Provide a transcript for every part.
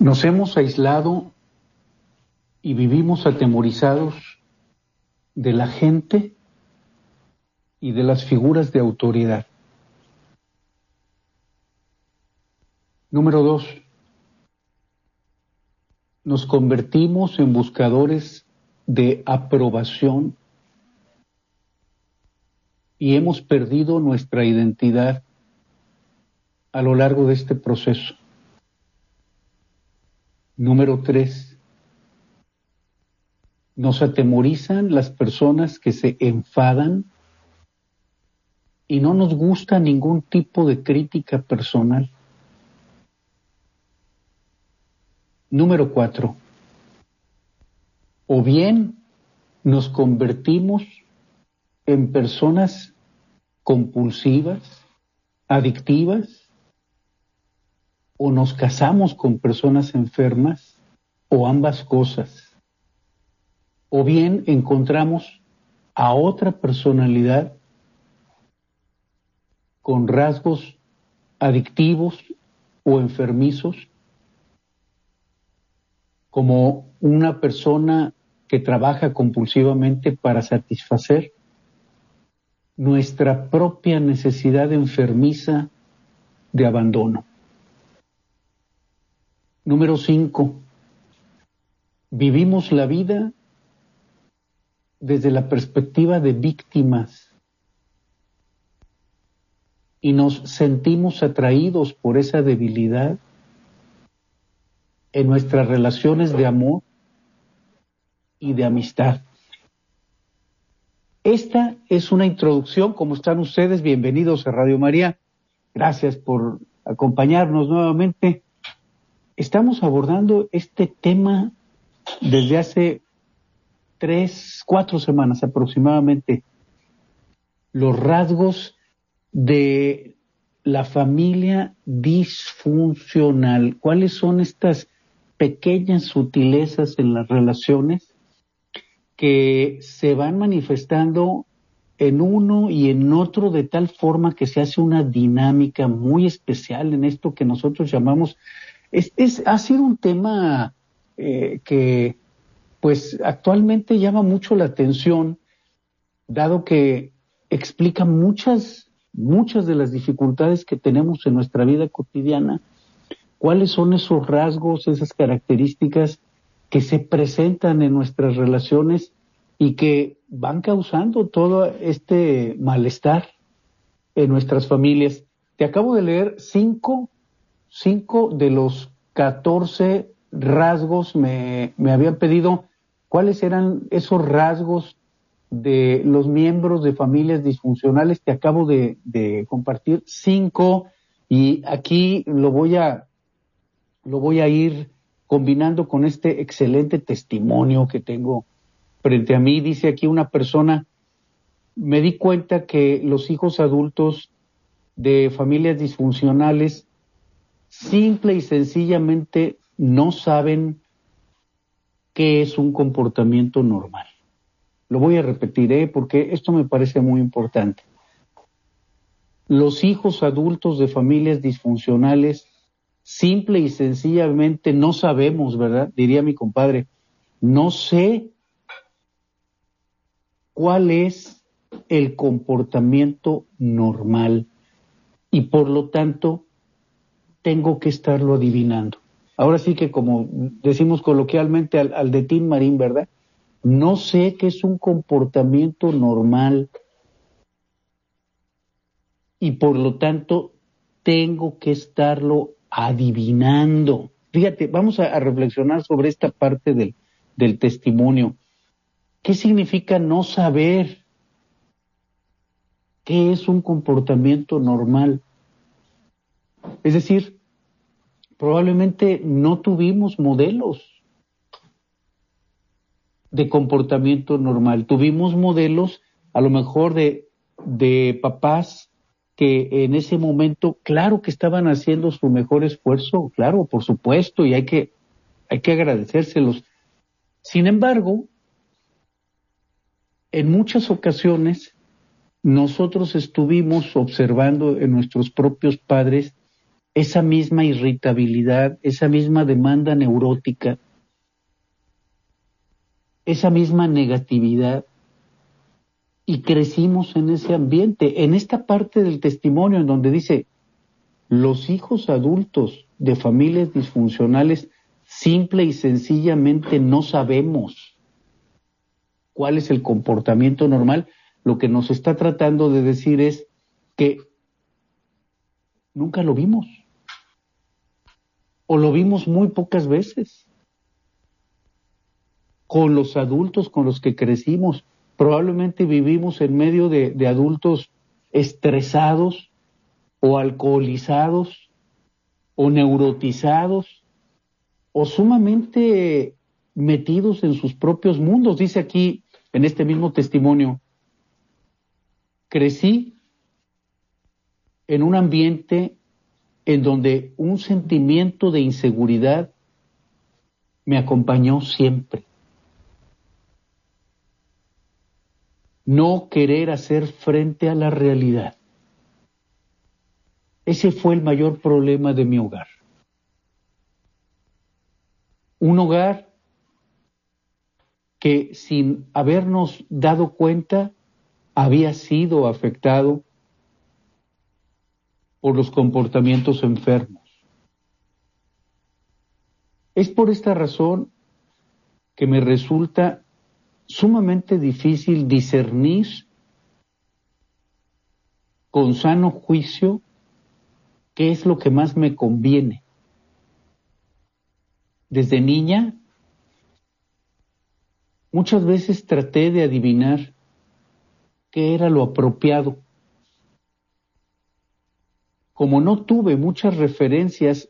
Nos hemos aislado y vivimos atemorizados de la gente y de las figuras de autoridad. Número dos, nos convertimos en buscadores de aprobación y hemos perdido nuestra identidad a lo largo de este proceso. Número tres, nos atemorizan las personas que se enfadan y no nos gusta ningún tipo de crítica personal. Número cuatro, o bien nos convertimos en personas compulsivas, adictivas, o nos casamos con personas enfermas o ambas cosas. O bien encontramos a otra personalidad con rasgos adictivos o enfermizos, como una persona que trabaja compulsivamente para satisfacer nuestra propia necesidad enfermiza de abandono. Número cinco, vivimos la vida desde la perspectiva de víctimas. Y nos sentimos atraídos por esa debilidad en nuestras relaciones de amor y de amistad. Esta es una introducción, como están ustedes, bienvenidos a Radio María. Gracias por acompañarnos nuevamente estamos abordando este tema desde hace tres, cuatro semanas aproximadamente, los rasgos de la familia disfuncional. ¿Cuáles son estas pequeñas sutilezas en las relaciones que se van manifestando en uno y en otro de tal forma que se hace una dinámica muy especial en esto que nosotros llamamos es, ha sido un tema eh, que pues actualmente llama mucho la atención, dado que explica muchas, muchas de las dificultades que tenemos en nuestra vida cotidiana, cuáles son esos rasgos, esas características que se presentan en nuestras relaciones y que van causando todo este malestar en nuestras familias. Te acabo de leer cinco cinco de los catorce rasgos me, me habían pedido cuáles eran esos rasgos de los miembros de familias disfuncionales. Te acabo de, de compartir cinco y aquí lo voy a, lo voy a ir combinando con este excelente testimonio que tengo frente a mí. Dice aquí una persona, me di cuenta que los hijos adultos de familias disfuncionales simple y sencillamente no saben qué es un comportamiento normal. Lo voy a repetir ¿eh? porque esto me parece muy importante. Los hijos adultos de familias disfuncionales simple y sencillamente no sabemos, ¿verdad? Diría mi compadre, no sé cuál es el comportamiento normal y por lo tanto tengo que estarlo adivinando. Ahora sí que como decimos coloquialmente al, de Tim Marín, ¿verdad? No sé qué es un comportamiento normal. y por lo tanto tengo que estarlo adivinando. Fíjate, vamos a, reflexionar sobre esta parte del, testimonio. ¿Qué significa no saber? ¿Qué es un comportamiento normal? Es decir, probablemente no tuvimos modelos de comportamiento normal. Tuvimos modelos a lo mejor de, papás que en ese momento, claro que estaban haciendo su mejor esfuerzo, claro, por supuesto, y hay que, hay que agradecérselos. Sin embargo, en muchas ocasiones nosotros estuvimos observando en nuestros propios padres esa misma irritabilidad, esa misma demanda neurótica, esa misma negatividad, y crecimos en ese ambiente. En esta parte del testimonio en donde dice, los hijos adultos de familias disfuncionales simple y sencillamente no sabemos cuál es el comportamiento normal, lo que nos está tratando de decir es que nunca lo vimos o lo vimos muy pocas veces con los adultos con los que crecimos probablemente vivimos en medio de, adultos estresados o alcoholizados o neurotizados o sumamente metidos en sus propios mundos. Dice aquí en este mismo testimonio, crecí en un ambiente en donde un sentimiento de inseguridad me acompañó siempre. no querer hacer frente a la realidad. Ese fue el mayor problema de mi hogar. Un hogar que sin habernos dado cuenta había sido afectado por los comportamientos enfermos. Es por esta razón que me resulta sumamente difícil discernir con sano juicio qué es lo que más me conviene. Desde niña, muchas veces traté de adivinar qué era lo apropiado. Como no tuve muchas referencias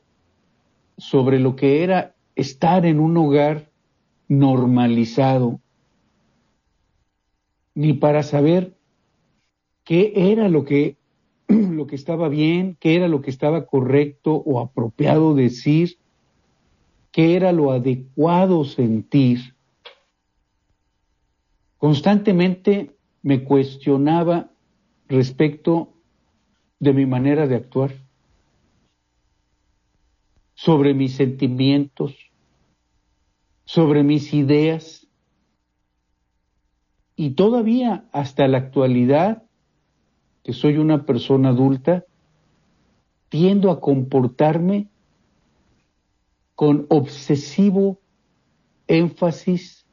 sobre lo que era estar en un hogar normalizado, ni para saber qué era lo que, lo que estaba bien, qué era lo que estaba correcto o apropiado decir, qué era lo adecuado sentir. Constantemente me cuestionaba respecto de mi manera de actuar, sobre mis sentimientos, sobre mis ideas, y todavía hasta la actualidad, que soy una persona adulta, tiendo a comportarme con obsesivo énfasis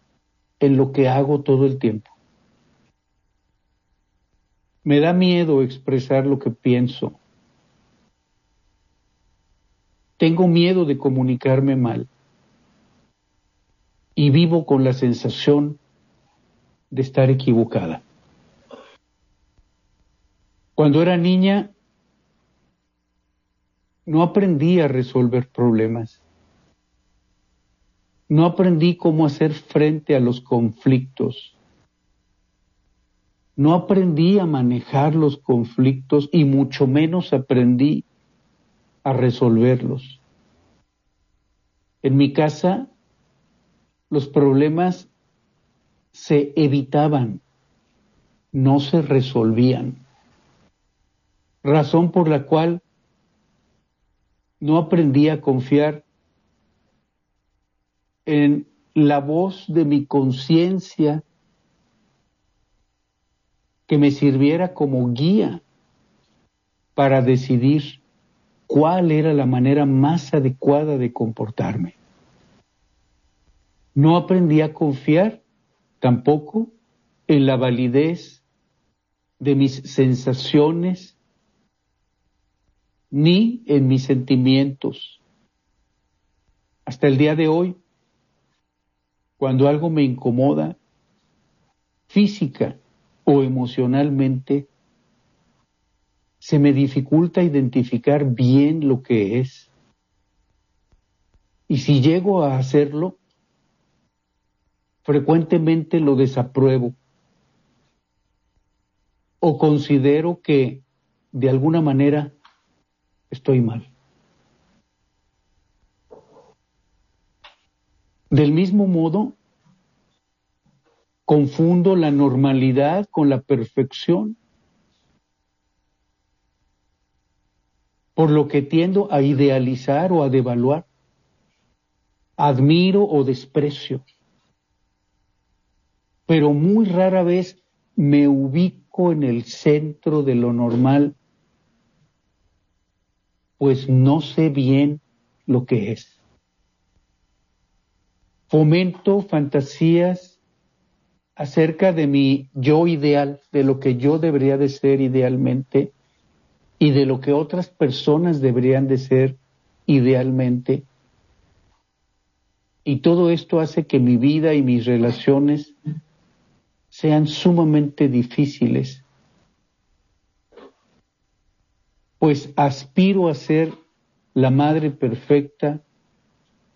en lo que hago todo el tiempo. Me da miedo expresar lo que pienso. Tengo miedo de comunicarme mal. Y vivo con la sensación de estar equivocada. Cuando era niña, no aprendí a resolver problemas. No aprendí cómo hacer frente a los conflictos. No aprendí a manejar los conflictos y mucho menos aprendí a resolverlos. En mi casa, los problemas se evitaban, no se resolvían. Razón por la cual no aprendí a confiar en la voz de mi conciencia que me sirviera como guía para decidir cuál era la manera más adecuada de comportarme. No aprendí a confiar tampoco en la validez de mis sensaciones ni en mis sentimientos. Hasta el día de hoy, cuando algo me incomoda, física o emocionalmente, se me dificulta identificar bien lo que es. Y si llego a hacerlo, frecuentemente lo desapruebo o considero que de alguna manera estoy mal. Del mismo modo, confundo la normalidad con la perfección, por lo que tiendo a idealizar o a devaluar, admiro o desprecio, pero muy rara vez me ubico en el centro de lo normal pues no sé bien lo que es. Fomento fantasías acerca de mi yo ideal, de lo que yo debería de ser idealmente y de lo que otras personas deberían de ser idealmente. Y todo esto hace que mi vida y mis relaciones sean sumamente difíciles pues aspiro a ser la madre perfecta,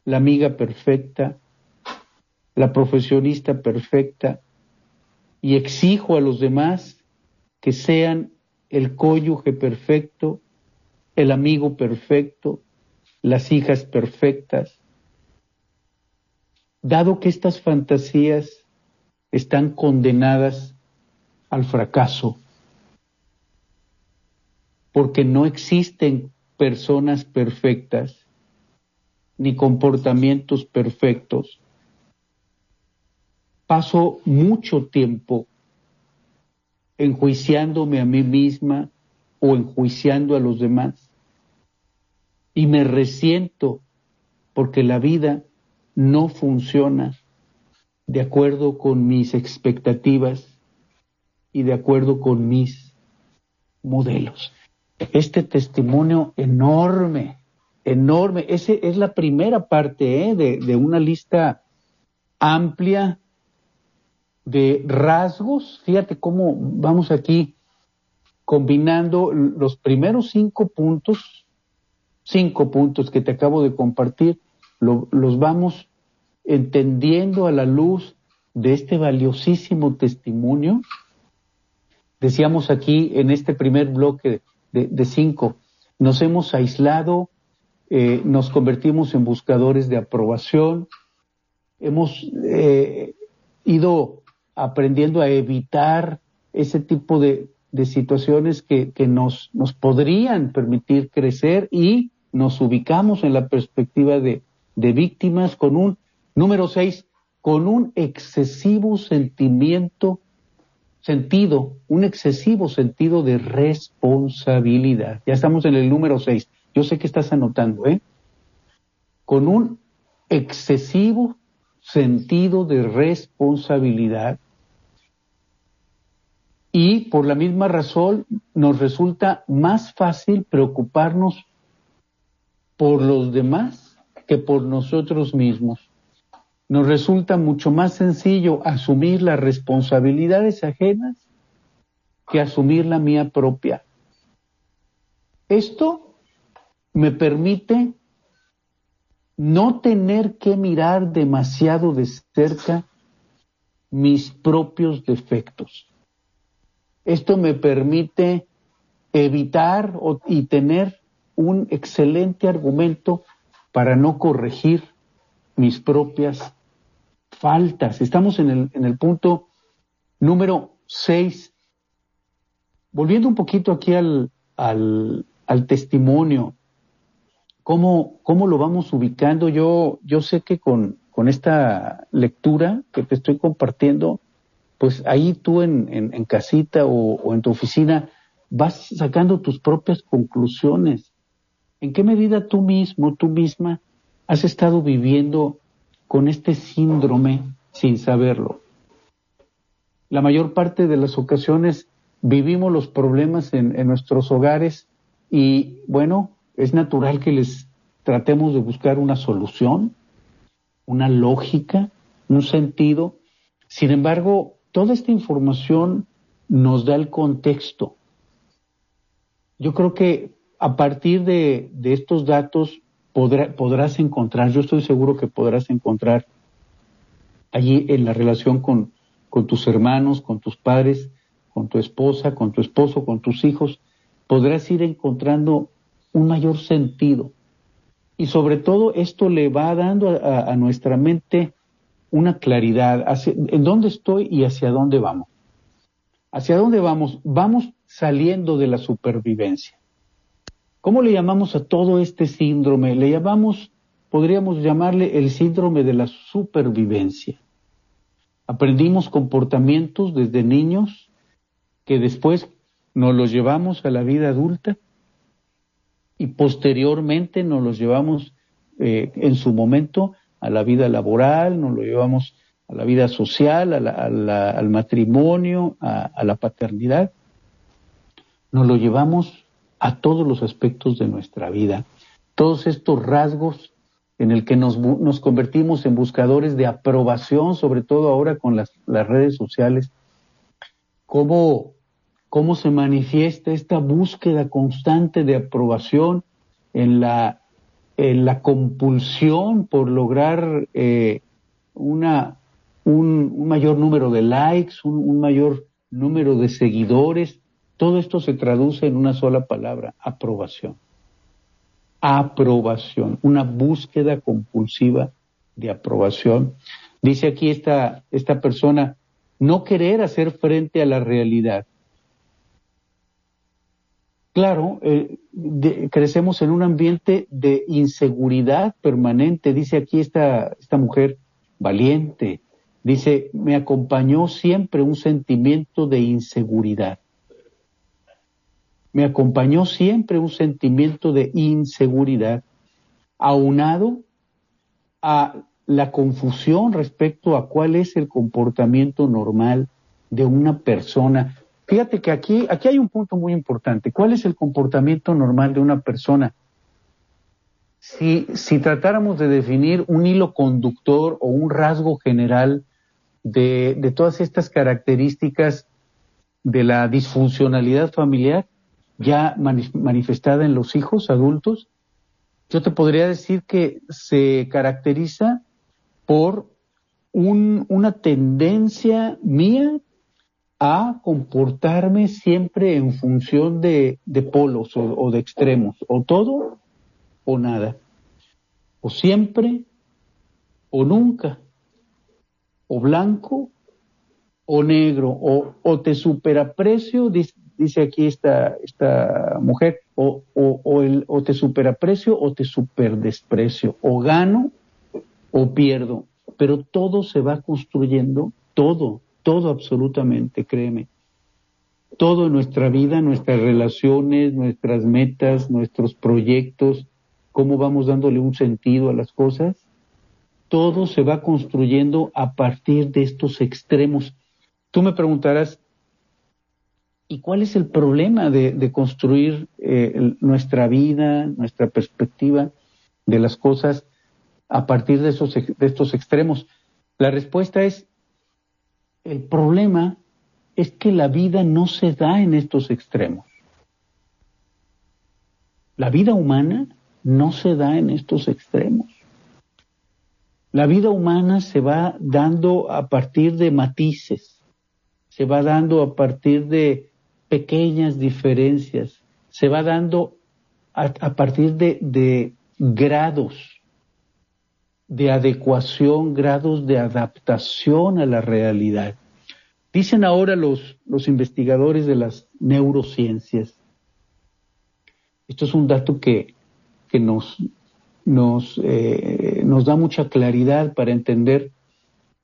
la amiga perfecta, la profesionista perfecta, y exijo a los demás que sean el cónyuge perfecto, el amigo perfecto, las hijas perfectas. Dado que estas fantasías están condenadas al fracaso, porque no existen personas perfectas ni comportamientos perfectos. Paso mucho tiempo enjuiciándome a mí misma o enjuiciando a los demás. Y me resiento porque la vida no funciona de acuerdo con mis expectativas y de acuerdo con mis modelos este testimonio enorme, enorme. Ese es la primera parte ¿eh? de, de una lista amplia de rasgos. Fíjate cómo vamos aquí combinando los primeros cinco puntos, cinco puntos que te acabo de compartir, los vamos entendiendo a la luz de este valiosísimo testimonio. Decíamos aquí en este primer bloque de, cinco. Nos hemos aislado, eh, nos convertimos en buscadores de aprobación, hemos eh, ido aprendiendo a evitar ese tipo de, situaciones que, nos, nos podrían permitir crecer y nos ubicamos en la perspectiva de, de víctimas con un, número seis, con un excesivo sentimiento sentido, un excesivo sentido de responsabilidad. Ya estamos en el número 6. Yo sé que estás anotando, ¿eh? Con un excesivo sentido de responsabilidad y por la misma razón nos resulta más fácil preocuparnos por los demás que por nosotros mismos nos resulta mucho más sencillo asumir las responsabilidades ajenas que asumir la mía propia. Esto me permite no tener que mirar demasiado de cerca mis propios defectos. Esto me permite evitar y tener un excelente argumento para no corregir mis propias faltas. Estamos en el, en el punto número 6. Volviendo un poquito aquí al, al, al testimonio, ¿cómo, ¿cómo, lo vamos ubicando? Yo, yo sé que con, con esta lectura que te estoy compartiendo, pues ahí tú en, en, en casita o, o en tu oficina vas sacando tus propias conclusiones. ¿En qué medida tú mismo, tú misma, has estado viviendo con este síndrome sin saberlo. La mayor parte de las ocasiones vivimos los problemas en, nuestros hogares Y bueno, es natural que les tratemos de buscar una solución, una lógica, un sentido. Sin embargo, toda esta información nos da el contexto. Yo creo que a partir de, estos datos podrás encontrar, yo estoy seguro que podrás encontrar allí en la relación con, tus hermanos, con tus padres, con tu esposa, con tu esposo, con tus hijos, podrás ir encontrando un mayor sentido. Y sobre todo esto le va dando a, nuestra mente una claridad hacia, en dónde estoy y hacia dónde vamos. ¿Hacia dónde vamos? Vamos saliendo de la supervivencia. ¿Cómo le llamamos a todo este síndrome? Le llamamos, podríamos llamarle el síndrome de la supervivencia. Aprendimos comportamientos desde niños que después nos los llevamos a la vida adulta y posteriormente nos los llevamos eh, en su momento a la vida laboral, nos lo llevamos a la vida social, al matrimonio, a la paternidad. Nos lo llevamos a todos los aspectos de nuestra vida. Todos estos rasgos en el que nos, convertimos en buscadores de aprobación, sobre todo ahora con las, las redes sociales, cómo, cómo se manifiesta esta búsqueda constante de aprobación en la, en la compulsión por lograr eh, una, un, mayor número de likes, un, un mayor número de seguidores, todo esto se traduce en una sola palabra, aprobación. Aprobación, una búsqueda compulsiva de aprobación. Dice aquí esta, esta persona, no querer hacer frente a la realidad. Claro, eh, crecemos en un ambiente de inseguridad permanente, dice aquí esta, esta mujer valiente, dice, me acompañó siempre un sentimiento de inseguridad me acompañó siempre un sentimiento de inseguridad, aunado a la confusión respecto a cuál es el comportamiento normal de una persona. Fíjate que aquí, aquí hay un punto muy importante. ¿Cuál es el comportamiento normal de una persona? Si, si tratáramos de definir un hilo conductor o un rasgo general de, de todas estas características de la disfuncionalidad familiar, ya manifestada en los hijos adultos, yo te podría decir que se caracteriza por una tendencia mía a comportarme siempre en función de, polos o, de extremos, o todo o nada, o siempre o nunca, o blanco o negro, o, te superaprecio, dice aquí esta, esta mujer, o, o, el, o te superaprecio o te superdesprecio, o gano o pierdo, pero todo se va construyendo, todo, todo absolutamente, créeme. Todo nuestra vida, nuestras relaciones, nuestras metas, nuestros proyectos, cómo vamos dándole un sentido a las cosas, todo se va construyendo a partir de estos extremos. Tú me preguntarás, ¿Y cuál es el problema de, construir eh, nuestra vida, nuestra perspectiva de las cosas a partir de, esos, de estos extremos? La respuesta es, el problema es que la vida no se da en estos extremos. La vida humana no se da en estos extremos. La vida humana se va dando a partir de matices, se va dando a partir de pequeñas diferencias, se va dando a, partir de, grados de adecuación, grados de adaptación a la realidad. Dicen ahora los, los investigadores de las neurociencias, esto es un dato que, que nos, nos, eh, nos da mucha claridad para entender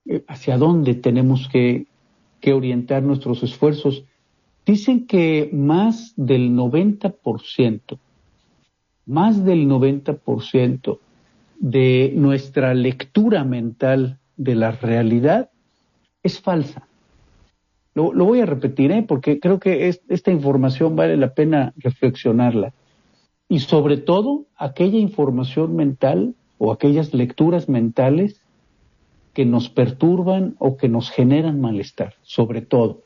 eh, hacia dónde tenemos que, que orientar nuestros esfuerzos. Dicen que más del 90%, más del 90% de nuestra lectura mental de la realidad es falsa. Lo, voy a repetir, ¿eh? porque creo que esta información vale la pena reflexionarla. y sobre todo aquella información mental o aquellas lecturas mentales que nos perturban o que nos generan malestar, sobre todo.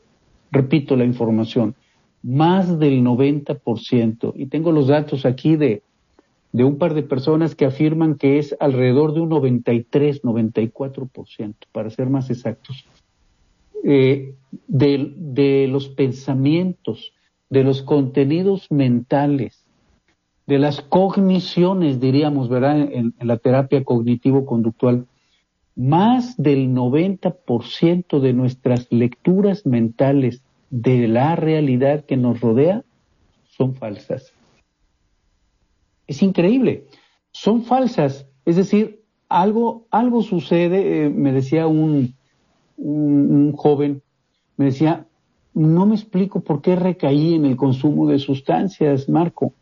Repito la información, más del 90%, y tengo los datos aquí de, de un par de personas que afirman que es alrededor de un 93, 94%, para ser más exactos, eh, de, los pensamientos, de los contenidos mentales, de las cogniciones, diríamos, ¿verdad? En, la terapia cognitivo-conductual, más del 90% de nuestras lecturas mentales de la realidad que nos rodea son falsas. Es increíble, son falsas. Es decir, algo, algo sucede, eh, me decía un, un joven, me decía, no me explico por qué recaí en el consumo de sustancias, Marco.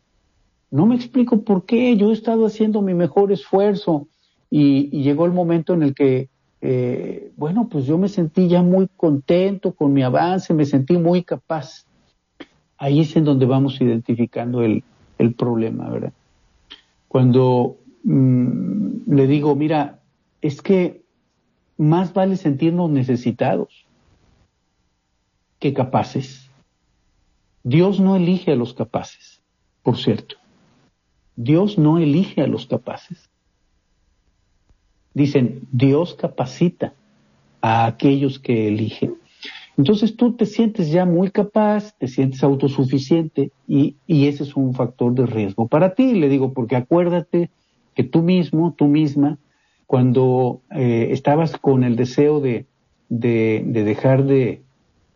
No me explico por qué. Yo he estado haciendo mi mejor esfuerzo y, llegó el momento en el que, eh, bueno, pues yo me sentí ya muy contento con mi avance, me sentí muy capaz. Ahí es en donde vamos identificando el, el problema, ¿verdad? Cuando mm, le digo, mira, es que más vale sentirnos necesitados que capaces. Dios no elige a los capaces, por cierto. Dios no elige a los capaces. Dicen, Dios capacita a aquellos que eligen. Entonces tú te sientes ya muy capaz, te sientes autosuficiente y, ese es un factor de riesgo para ti. Le digo, porque acuérdate que tú mismo, tú misma, cuando eh, estabas con el deseo de, de, dejar de,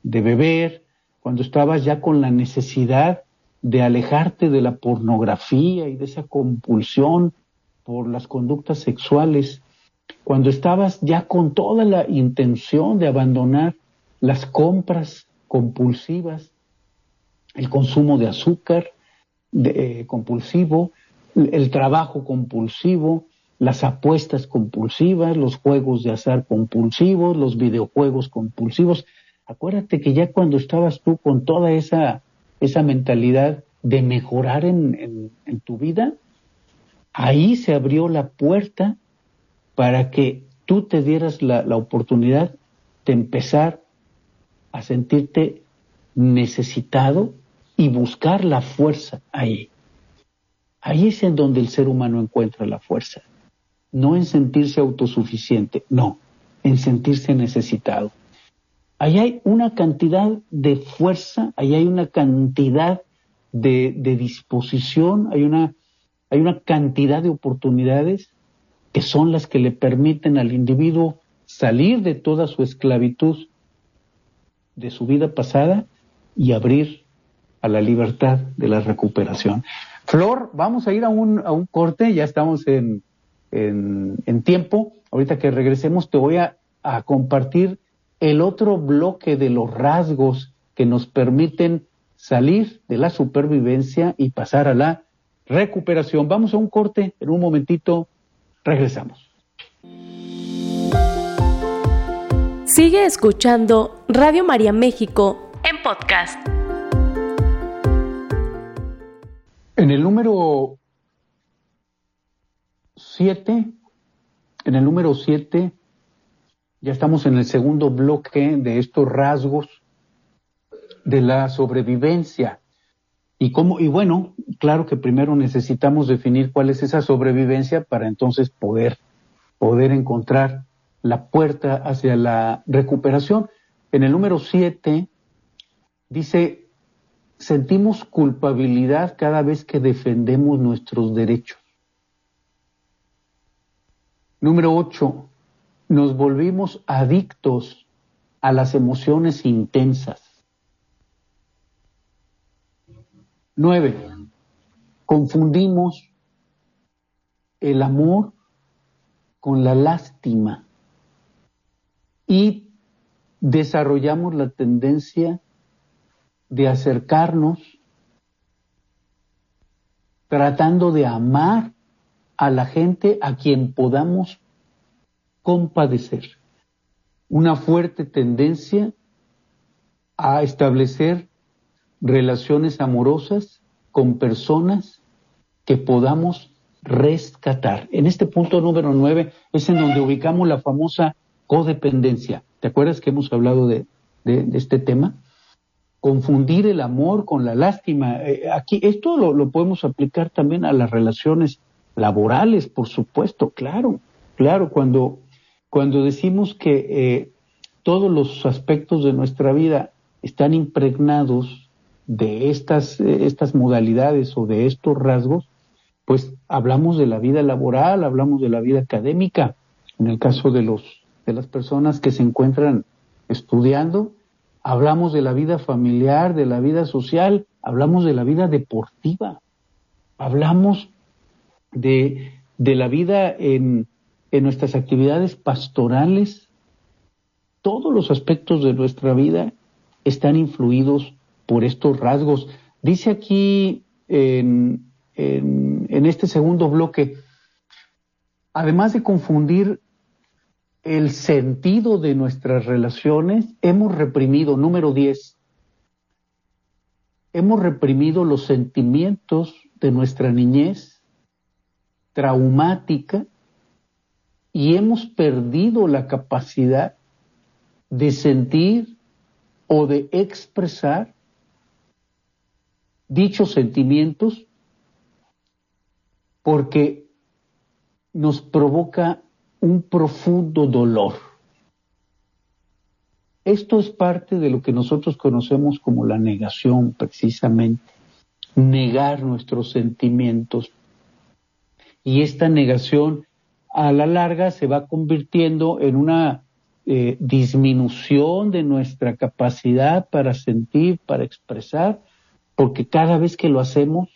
de beber, cuando estabas ya con la necesidad de alejarte de la pornografía y de esa compulsión por las conductas sexuales, cuando estabas ya con toda la intención de abandonar las compras compulsivas, el consumo de azúcar de, eh, compulsivo, el trabajo compulsivo, las apuestas compulsivas, los juegos de azar compulsivos, los videojuegos compulsivos. Acuérdate que ya cuando estabas tú con toda esa esa mentalidad de mejorar en, tu vida, ahí se abrió la puerta para que tú te dieras la, la oportunidad de empezar a sentirte necesitado y buscar la fuerza ahí. Ahí es en donde el ser humano encuentra la fuerza. No en sentirse autosuficiente, no, en sentirse necesitado ahí hay una cantidad de fuerza, ahí hay una cantidad de, disposición, hay una, hay una cantidad de oportunidades que son las que le permiten al individuo salir de toda su esclavitud de su vida pasada y abrir a la libertad de la recuperación. Flor, vamos a ir a un, a un corte, ya estamos en, en, tiempo. Ahorita que regresemos te voy a, a compartir el otro bloque de los rasgos que nos permiten salir de la supervivencia y pasar a la recuperación. Vamos a un corte, en un momentito regresamos. Sigue escuchando Radio María México en podcast. En el número 7, en el número 7 ya estamos en el segundo bloque de estos rasgos de la sobrevivencia. Y cómo, y bueno, claro que primero necesitamos definir cuál es esa sobrevivencia para entonces poder, poder encontrar la puerta hacia la recuperación. En el número siete dice, sentimos culpabilidad cada vez que defendemos nuestros derechos. Número ocho, nos volvimos adictos a las emociones intensas. Nueve, confundimos el amor con la lástima y desarrollamos la tendencia de acercarnos tratando de amar a la gente a quien podamos compadecer, una fuerte tendencia a establecer relaciones amorosas con personas que podamos rescatar. En este punto número nueve es en donde ubicamos la famosa codependencia. ¿Te acuerdas que hemos hablado de, este tema? Confundir el amor con la lástima. Eh, aquí esto lo, podemos aplicar también a las relaciones laborales, por supuesto, claro, claro, cuando, cuando decimos que eh, todos los aspectos de nuestra vida están impregnados de estas, eh, estas modalidades o de estos rasgos, pues hablamos de la vida laboral, hablamos de la vida académica, en el caso de los de las personas que se encuentran estudiando, hablamos de la vida familiar, de la vida social, hablamos de la vida deportiva, hablamos de, de la vida en, en nuestras actividades pastorales. Todos los aspectos de nuestra vida están influidos por estos rasgos. Dice aquí en, en, este segundo bloque, además de confundir el sentido de nuestras relaciones, hemos reprimido, número 10, hemos reprimido los sentimientos de nuestra niñez traumática y hemos perdido la capacidad de sentir o de expresar dichos sentimientos porque nos provoca un profundo dolor. Esto es parte de lo que nosotros conocemos como la negación, precisamente. Negar nuestros sentimientos. Y esta negación a la larga se va convirtiendo en una eh, disminución de nuestra capacidad para sentir, para expresar, porque cada vez que lo hacemos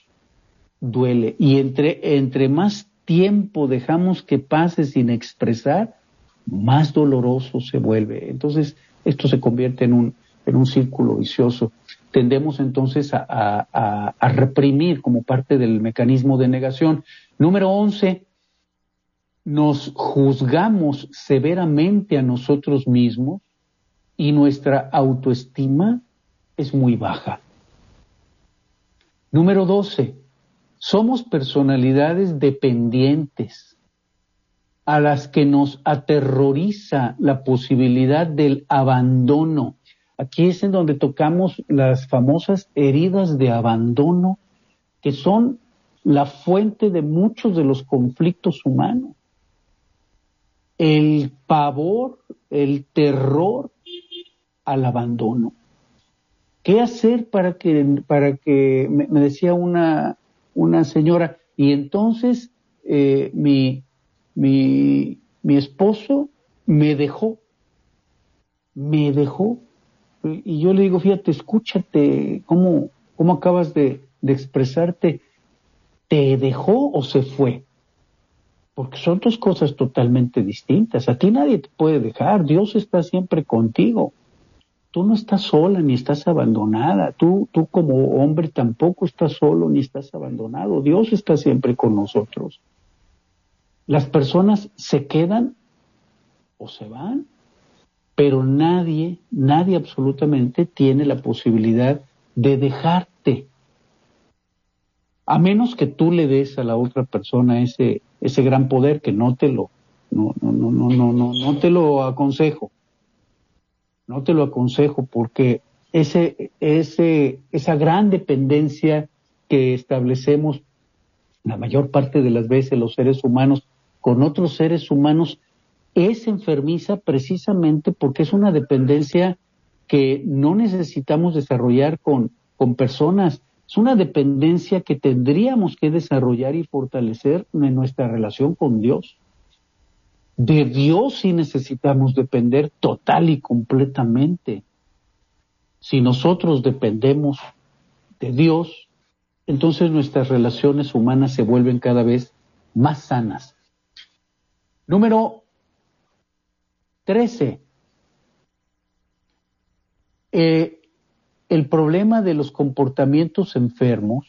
duele. Y entre, entre más tiempo dejamos que pase sin expresar, más doloroso se vuelve. Entonces, esto se convierte en un, en un círculo vicioso. Tendemos entonces a, a, reprimir como parte del mecanismo de negación. Número 11, nos juzgamos severamente a nosotros mismos y nuestra autoestima es muy baja. Número 12. Somos personalidades dependientes a las que nos aterroriza la posibilidad del abandono. Aquí es en donde tocamos las famosas heridas de abandono, que son la fuente de muchos de los conflictos humanos. El pavor, el terror al abandono. ¿Qué hacer para que, para que me, decía una, una señora, y entonces eh, mi, mi, mi esposo me dejó, me dejó, y yo le digo, fíjate, escúchate, ¿cómo, cómo acabas de, de expresarte? ¿Te dejó o se fue? Porque son dos cosas totalmente distintas. A ti nadie te puede dejar, Dios está siempre contigo tú no estás sola ni estás abandonada, tú, tú como hombre tampoco estás solo ni estás abandonado, Dios está siempre con nosotros. Las personas se quedan o se van, pero nadie, nadie absolutamente tiene la posibilidad de dejarte. A menos que tú le des a la otra persona ese, ese gran poder que no te lo, no, no, no, no, no, no, no te lo aconsejo no te lo aconsejo porque ese, ese, esa gran dependencia que establecemos la mayor parte de las veces los seres humanos con otros seres humanos es enfermiza precisamente porque es una dependencia que no necesitamos desarrollar con, con personas, es una dependencia que tendríamos que desarrollar y fortalecer en nuestra relación con Dios. De Dios sí necesitamos depender total y completamente. Si nosotros dependemos de Dios, entonces nuestras relaciones humanas se vuelven cada vez más sanas. Número 13. Eh, el problema de los comportamientos enfermos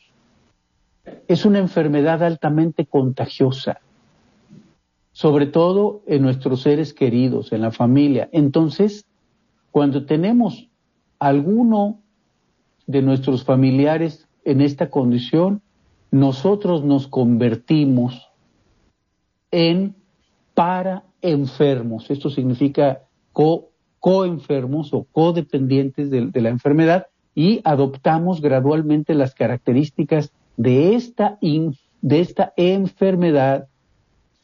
es una enfermedad altamente contagiosa sobre todo en nuestros seres queridos, en la familia. Entonces, cuando tenemos alguno de nuestros familiares en esta condición, nosotros nos convertimos en para enfermos. Esto significa co, coenfermos o codependientes de, de la enfermedad y adoptamos gradualmente las características de esta, de esta enfermedad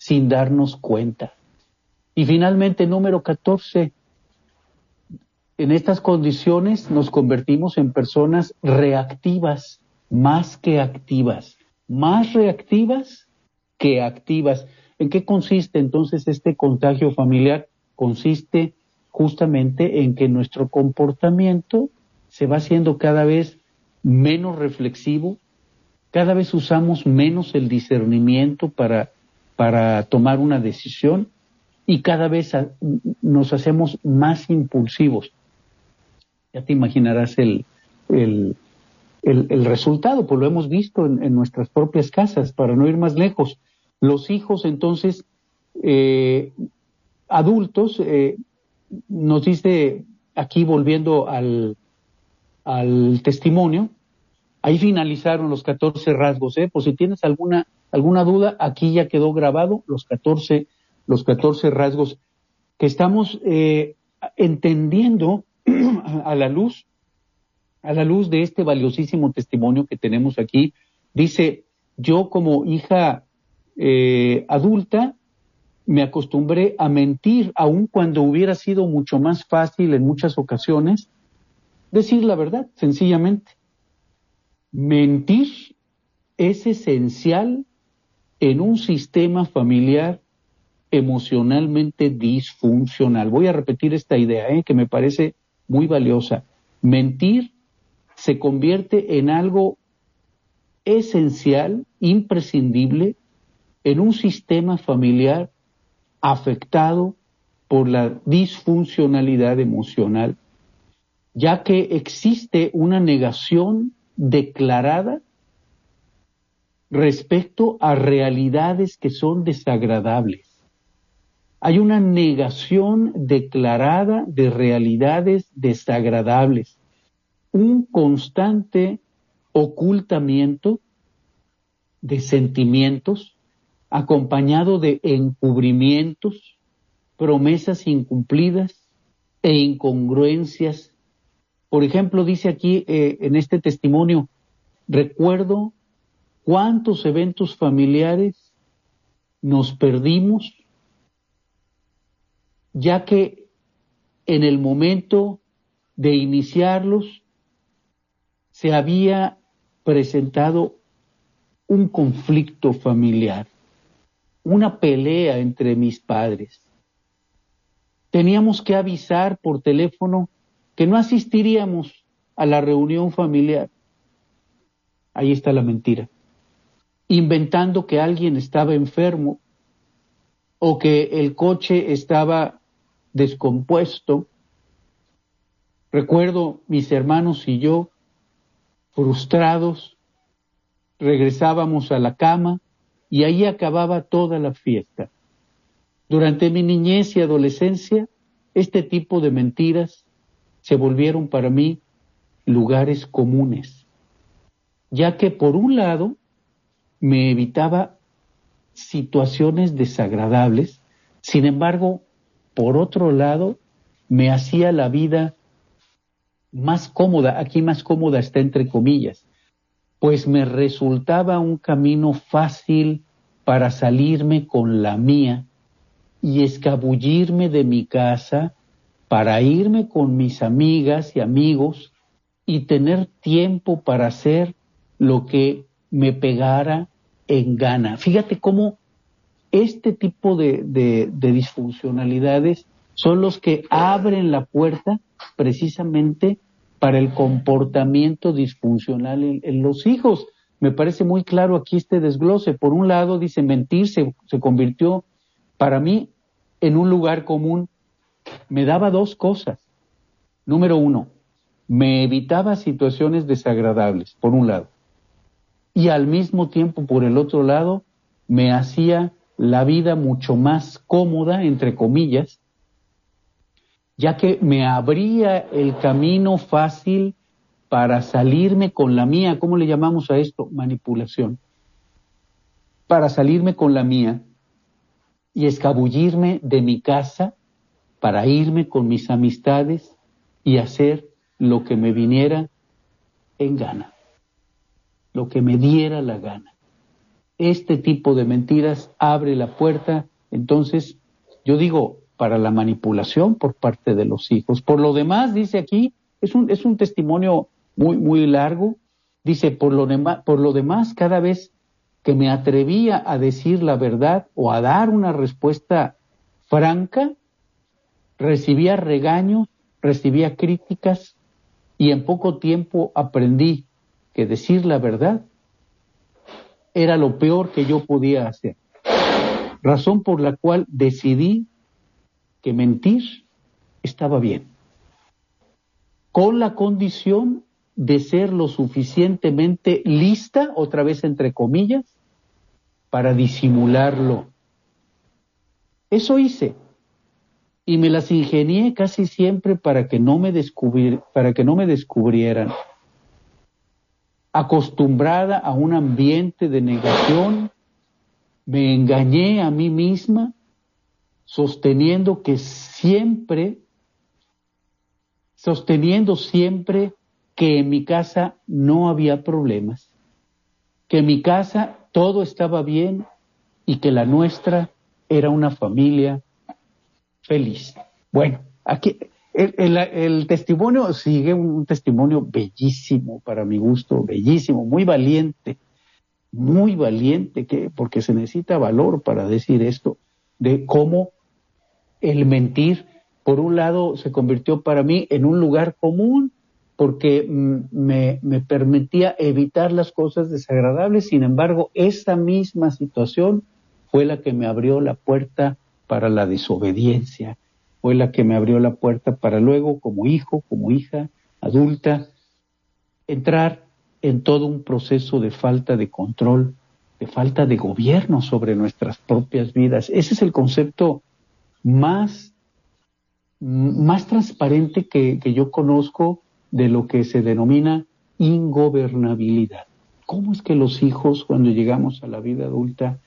sin darnos cuenta. Y finalmente, número 14, en estas condiciones nos convertimos en personas reactivas más que activas, más reactivas que activas. ¿En qué consiste entonces este contagio familiar? Consiste justamente en que nuestro comportamiento se va haciendo cada vez menos reflexivo, cada vez usamos menos el discernimiento para, para tomar una decisión y cada vez nos hacemos más impulsivos. Ya te imaginarás el, el, el, resultado, pues lo hemos visto en, nuestras propias casas, para no ir más lejos. Los hijos, entonces, eh, adultos, eh, nos dice aquí volviendo al, al testimonio, ahí finalizaron los 14 rasgos, ¿eh? Por si tienes alguna, alguna duda, aquí ya quedó grabado los 14, los 14 rasgos que estamos eh, entendiendo a la luz a la luz de este valiosísimo testimonio que tenemos aquí, dice, yo como hija eh, adulta me acostumbré a mentir, aun cuando hubiera sido mucho más fácil en muchas ocasiones decir la verdad, sencillamente. Mentir es esencial en un sistema familiar emocionalmente disfuncional. Voy a repetir esta idea, ¿eh? que me parece muy valiosa. Mentir se convierte en algo esencial, imprescindible, en un sistema familiar afectado por la disfuncionalidad emocional, ya que existe una negación declarada respecto a realidades que son desagradables. Hay una negación declarada de realidades desagradables un constante ocultamiento de sentimientos acompañado de encubrimientos, promesas incumplidas e incongruencias. Por ejemplo, dice aquí eh, en este testimonio, recuerdo cuántos eventos familiares nos perdimos, ya que en el momento de iniciarlos se había presentado un conflicto familiar, una pelea entre mis padres. Teníamos que avisar por teléfono que no asistiríamos a la reunión familiar. Ahí está la mentira. Inventando que alguien estaba enfermo o que el coche estaba descompuesto. Recuerdo mis hermanos y yo frustrados, regresábamos a la cama y ahí acababa toda la fiesta. Durante mi niñez y adolescencia, este tipo de mentiras se volvieron para mí lugares comunes, ya que por un lado me evitaba situaciones desagradables, sin embargo, por otro lado, me hacía la vida más cómoda, aquí más cómoda está entre comillas, pues me resultaba un camino fácil para salirme con la mía y escabullirme de mi casa para irme con mis amigas y amigos y tener tiempo para hacer lo que me pegara en gana. Fíjate cómo este tipo de, de, de disfuncionalidades son los que abren la puerta precisamente para el comportamiento disfuncional en, los hijos. Me parece muy claro aquí este desglose. Por un lado, dice, mentir se, se convirtió para mí en un lugar común. Me daba dos cosas. Número uno, me evitaba situaciones desagradables, por un lado. Y al mismo tiempo, por el otro lado, me hacía la vida mucho más cómoda, entre comillas, ya que me abría el camino fácil para salirme con la mía. ¿Cómo le llamamos a esto? Manipulación. para salirme con la mía y escabullirme de mi casa para irme con mis amistades y hacer lo que me viniera en gana, lo que me diera la gana. Este tipo de mentiras abre la puerta, entonces, yo digo, para la manipulación por parte de los hijos. Por lo demás, dice aquí, es un, es un testimonio muy, muy largo, dice, por lo, por lo demás, cada vez que me atrevía a decir la verdad o a dar una respuesta franca, recibía regaños, recibía críticas y en poco tiempo aprendí que decir la verdad era lo peor que yo podía hacer. Razón por la cual decidí que mentir estaba bien, con la condición de ser lo suficientemente lista, otra vez entre comillas, para disimularlo. Eso hice. Y me las ingenié casi siempre para que no me, para que no me descubrieran. Acostumbrada a un ambiente de negación, me engañé a mí misma, sosteniendo que siempre, sosteniendo siempre que en mi casa no había problemas, que en mi casa todo estaba bien y que la nuestra era una familia feliz. Bueno, aquí el, testimonio sigue un, testimonio bellísimo para mi gusto, bellísimo, muy valiente, muy valiente, que, porque se necesita valor para decir esto, de cómo el mentir, por un lado, se convirtió para mí en un lugar común, porque mm, me, me, permitía evitar las cosas desagradables. Sin embargo, esa misma situación fue la que me abrió la puerta para la desobediencia, fue la que me abrió la puerta para luego, como hijo, como hija adulta, entrar en todo un proceso de falta de control, de falta de gobierno sobre nuestras propias vidas. Ese es el concepto más, más transparente que, que yo conozco de lo que se denomina ingobernabilidad. ¿Cómo es que los hijos, cuando llegamos a la vida adulta,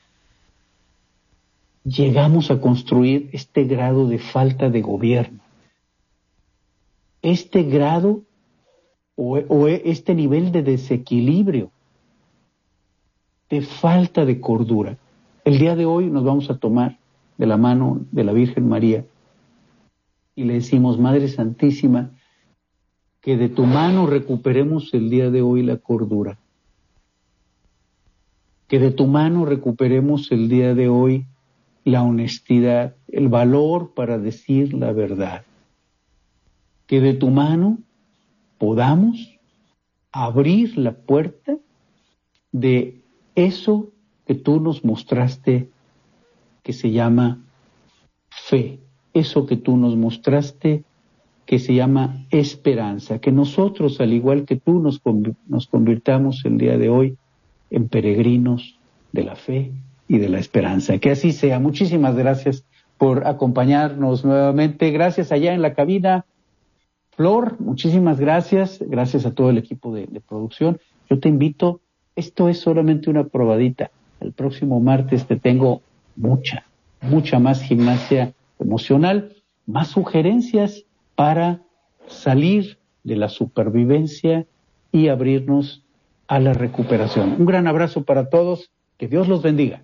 llegamos a construir este grado de falta de gobierno? Este grado o, este nivel de desequilibrio, de falta de cordura. El día de hoy nos vamos a tomar de la mano de la Virgen María y le decimos, Madre Santísima, que de tu mano recuperemos el día de hoy la cordura. Que de tu mano recuperemos el día de hoy la honestidad, el valor para decir la verdad. Que de tu mano podamos abrir la puerta de eso que tú nos mostraste que se llama fe, eso que tú nos mostraste que se llama esperanza, que nosotros, al igual que tú, nos, nos convirtamos el día de hoy en peregrinos de la fe y de la esperanza. Que así sea. Muchísimas gracias por acompañarnos nuevamente. Gracias allá en la cabina. Flor, muchísimas gracias. Gracias a todo el equipo de, producción. Yo te invito, esto es solamente una probadita. El próximo martes te tengo mucha, mucha más gimnasia emocional, más sugerencias para salir de la supervivencia y abrirnos a la recuperación. Un gran abrazo para todos, que Dios los bendiga.